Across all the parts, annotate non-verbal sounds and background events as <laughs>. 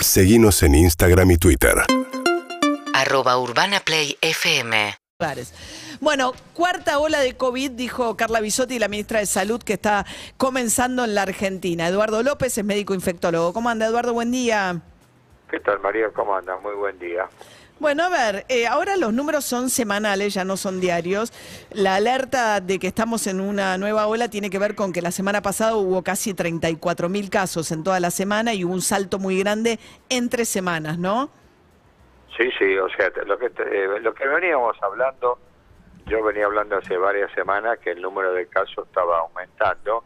Seguimos en Instagram y Twitter. Arroba Urbana Play FM. Bueno, cuarta ola de COVID, dijo Carla Bisotti, la ministra de Salud, que está comenzando en la Argentina. Eduardo López es médico infectólogo. ¿Cómo anda, Eduardo? Buen día. ¿Qué tal, María? ¿Cómo andas? Muy buen día. Bueno, a ver, eh, ahora los números son semanales, ya no son diarios. La alerta de que estamos en una nueva ola tiene que ver con que la semana pasada hubo casi 34 mil casos en toda la semana y hubo un salto muy grande entre semanas, ¿no? Sí, sí, o sea, lo que, eh, lo que veníamos hablando, yo venía hablando hace varias semanas que el número de casos estaba aumentando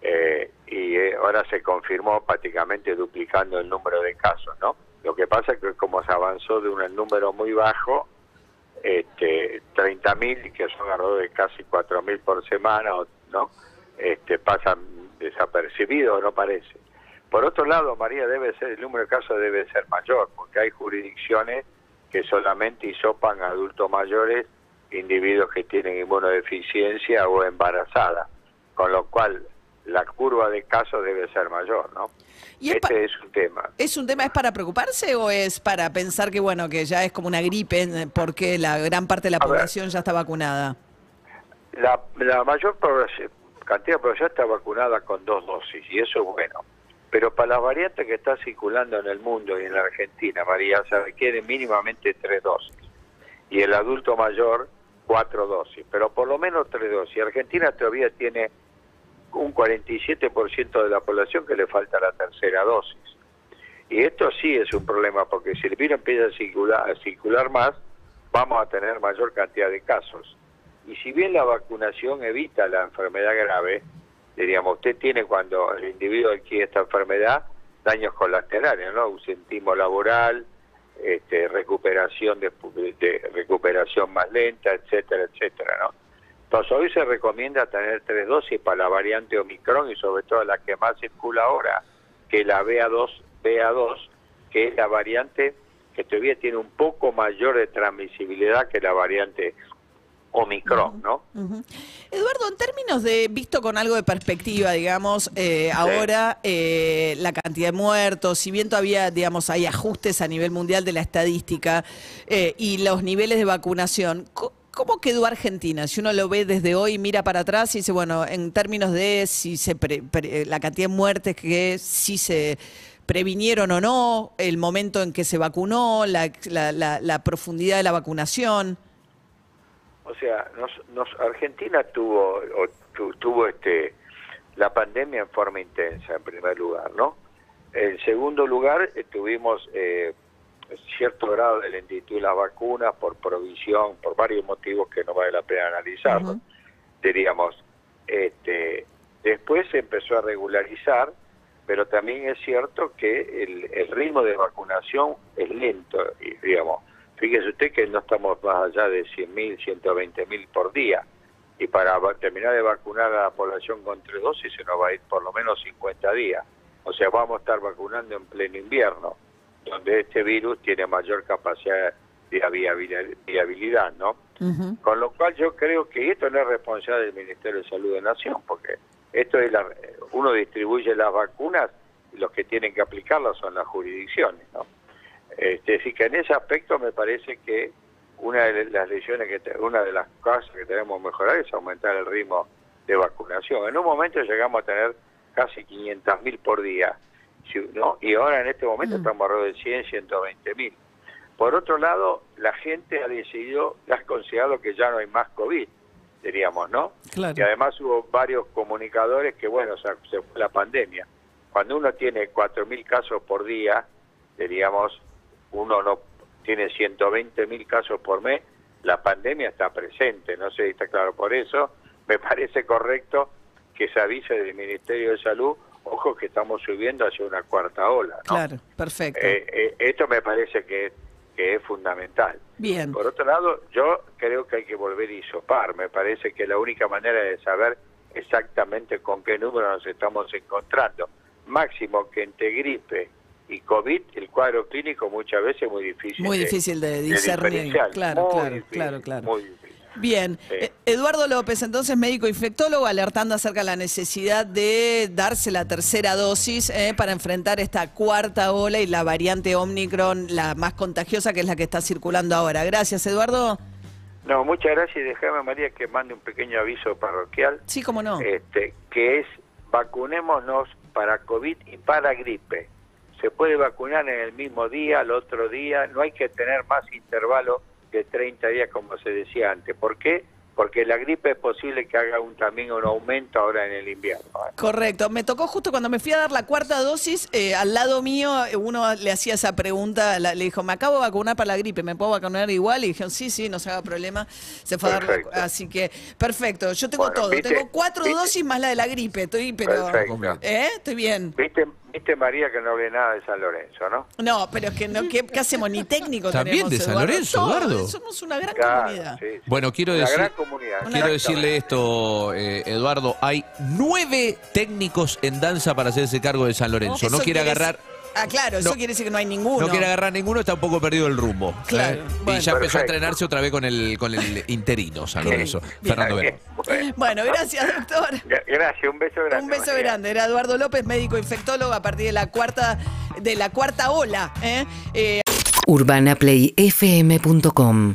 eh, y eh, ahora se confirmó prácticamente duplicando el número de casos, ¿no? Lo que pasa es que como se avanzó de un número muy bajo, este, 30.000, que son alrededor de casi 4.000 por semana, ¿no? Este, pasan desapercibidos, no parece. Por otro lado, María, debe ser el número de casos debe ser mayor, porque hay jurisdicciones que solamente hisopan adultos mayores, individuos que tienen inmunodeficiencia o embarazadas, con lo cual la curva de casos debe ser mayor, ¿no? Y este es un tema. ¿Es un tema, es para preocuparse o es para pensar que, bueno, que ya es como una gripe eh, porque la gran parte de la A ver. población ya está vacunada? La, la mayor cantidad de población está vacunada con dos dosis y eso es bueno. Pero para las variantes que están circulando en el mundo y en la Argentina, María, se requieren mínimamente tres dosis. Y el adulto mayor, cuatro dosis. Pero por lo menos tres dosis. Argentina todavía tiene un 47% de la población que le falta la tercera dosis. Y esto sí es un problema, porque si el virus empieza a circular, a circular más, vamos a tener mayor cantidad de casos. Y si bien la vacunación evita la enfermedad grave, diríamos, usted tiene cuando el individuo adquiere esta enfermedad daños colaterales, ¿no? Ausentismo laboral, este, recuperación de, de recuperación más lenta, etcétera, etcétera, ¿no? Entonces hoy se recomienda tener tres dosis para la variante Omicron y sobre todo la que más circula ahora, que la BA2, BA2, que es la variante que todavía tiene un poco mayor de transmisibilidad que la variante Omicron, ¿no? Eduardo, en términos de, visto con algo de perspectiva, digamos, eh, ahora eh, la cantidad de muertos, si bien todavía, digamos, hay ajustes a nivel mundial de la estadística eh, y los niveles de vacunación, ¿cómo quedó Argentina? Si uno lo ve desde hoy, mira para atrás y dice, bueno, en términos de si se pre- pre- la cantidad de muertes que si se previnieron o no, el momento en que se vacunó, la, la- la- la profundidad de la vacunación. O sea, nos, nos- Argentina tuvo o tu- tuvo este la pandemia en forma intensa en primer lugar, ¿no? En segundo lugar tuvimos eh, cierto grado de lentitud en las vacunas por provisión, por varios motivos que no vale la pena analizarlo. Ujú. Diríamos, este, después se empezó a regularizar, pero también es cierto que el, el ritmo de vacunación es lento, digamos. Fíjese usted que no estamos más allá de 100.000, 120.000 por día. Y para terminar de vacunar a la población con tres dosis se nos va a ir por lo menos 50 días. O sea, vamos a estar vacunando en pleno invierno, donde este virus tiene mayor capacidad de viabil- viabilidad, ¿no? Con lo cual yo creo que esto no es responsabilidad del Ministerio de Salud de Nación, porque esto es la, uno distribuye las vacunas y los que tienen que aplicarlas son las jurisdicciones, ¿no? Este, así que en ese aspecto me parece que una de las lesiones que te- una de las cosas que tenemos que mejorar es aumentar el ritmo de vacunación. En un momento llegamos a tener casi 500.000 por día, ¿no? Y ahora en este momento Mm. estamos alrededor de 100, 120.000. Por otro lado, la gente ha decidido, ha considerado que ya no hay más COVID, diríamos, ¿no? Claro. Y además hubo varios comunicadores que, bueno, se, se fue la pandemia. Cuando uno tiene 4.000 casos por día, diríamos, uno no tiene 120.000 casos por mes, la pandemia está presente, no sé si está claro. Por eso me <laughs> parece correcto que se avise del Ministerio de Salud, ojo que estamos subiendo hacia una cuarta ola. ¿no? Claro, perfecto. Eh, eh, esto me parece que, que es fundamental. Bien. Por otro lado, yo creo que hay que volver a isopar. Me parece que la única manera de saber exactamente con qué número nos estamos encontrando, máximo que entre gripe y COVID, el cuadro clínico muchas veces es muy difícil. Muy de- difícil de de discernir. Claro, Muy claro, difícil, claro, claro. Muy difícil. Bien. Sí. Eh, Eduardo López, entonces médico infectólogo, alertando acerca de la necesidad de darse la tercera dosis eh, para enfrentar esta cuarta ola y la variante Omicron, la más contagiosa, que es la que está circulando ahora. Gracias, Eduardo. No, muchas gracias y déjame, María, que mande un pequeño aviso parroquial, Sí, cómo no. este, que es vacunémonos para COVID y para gripe. Se puede vacunar en el mismo día, al otro día, no hay que tener más intervalo de 30 días como se decía antes. ¿Por qué? Porque la gripe es posible que haga un, también un aumento ahora en el invierno. ¿eh? Correcto. Me tocó justo cuando me fui a dar la cuarta dosis, eh, al lado mío eh, uno le hacía esa pregunta, la- le dijo, me acabo de vacunar para la gripe, ¿me puedo vacunar igual? Y dijeron, sí, sí, no se haga problema. Se fue a dar la-. Así que, perfecto. Yo tengo Bueno, todo. ¿viste? Tengo cuatro ¿viste? dosis más la de la gripe. Estoy, pero... Perfecto. ¿Eh? Estoy bien. ¿Viste, ¿Viste, María, que no hablé nada de San Lorenzo, no? No, pero es que no, ¿qué, qué hacemos? Ni técnico ¿También tenemos, de San Eduardo. Lorenzo, Eduardo? Somos una gran Claro, comunidad. sí, sí. Bueno, quiero Una decir- gran comunidad. Quiero decirle esto, eh, Eduardo, hay nueve técnicos en danza para hacerse cargo de San Lorenzo. No Eso quiere quiere agarrar, Ah, claro, eso No. quiere decir que no hay ninguno. no quiere agarrar ninguno, está un poco perdido el rumbo. Claro, ¿eh? bueno. y ya empezó a entrenarse otra vez con el con el interino San Lorenzo, bien. Fernando Verón. <laughs> Bueno, gracias, doctor. gra- gracias, un beso grande. Un beso María. grande. Era Eduardo López, médico infectólogo, a partir de la cuarta, de la cuarta ola. ¿eh? Eh, UrbanaPlayFM.com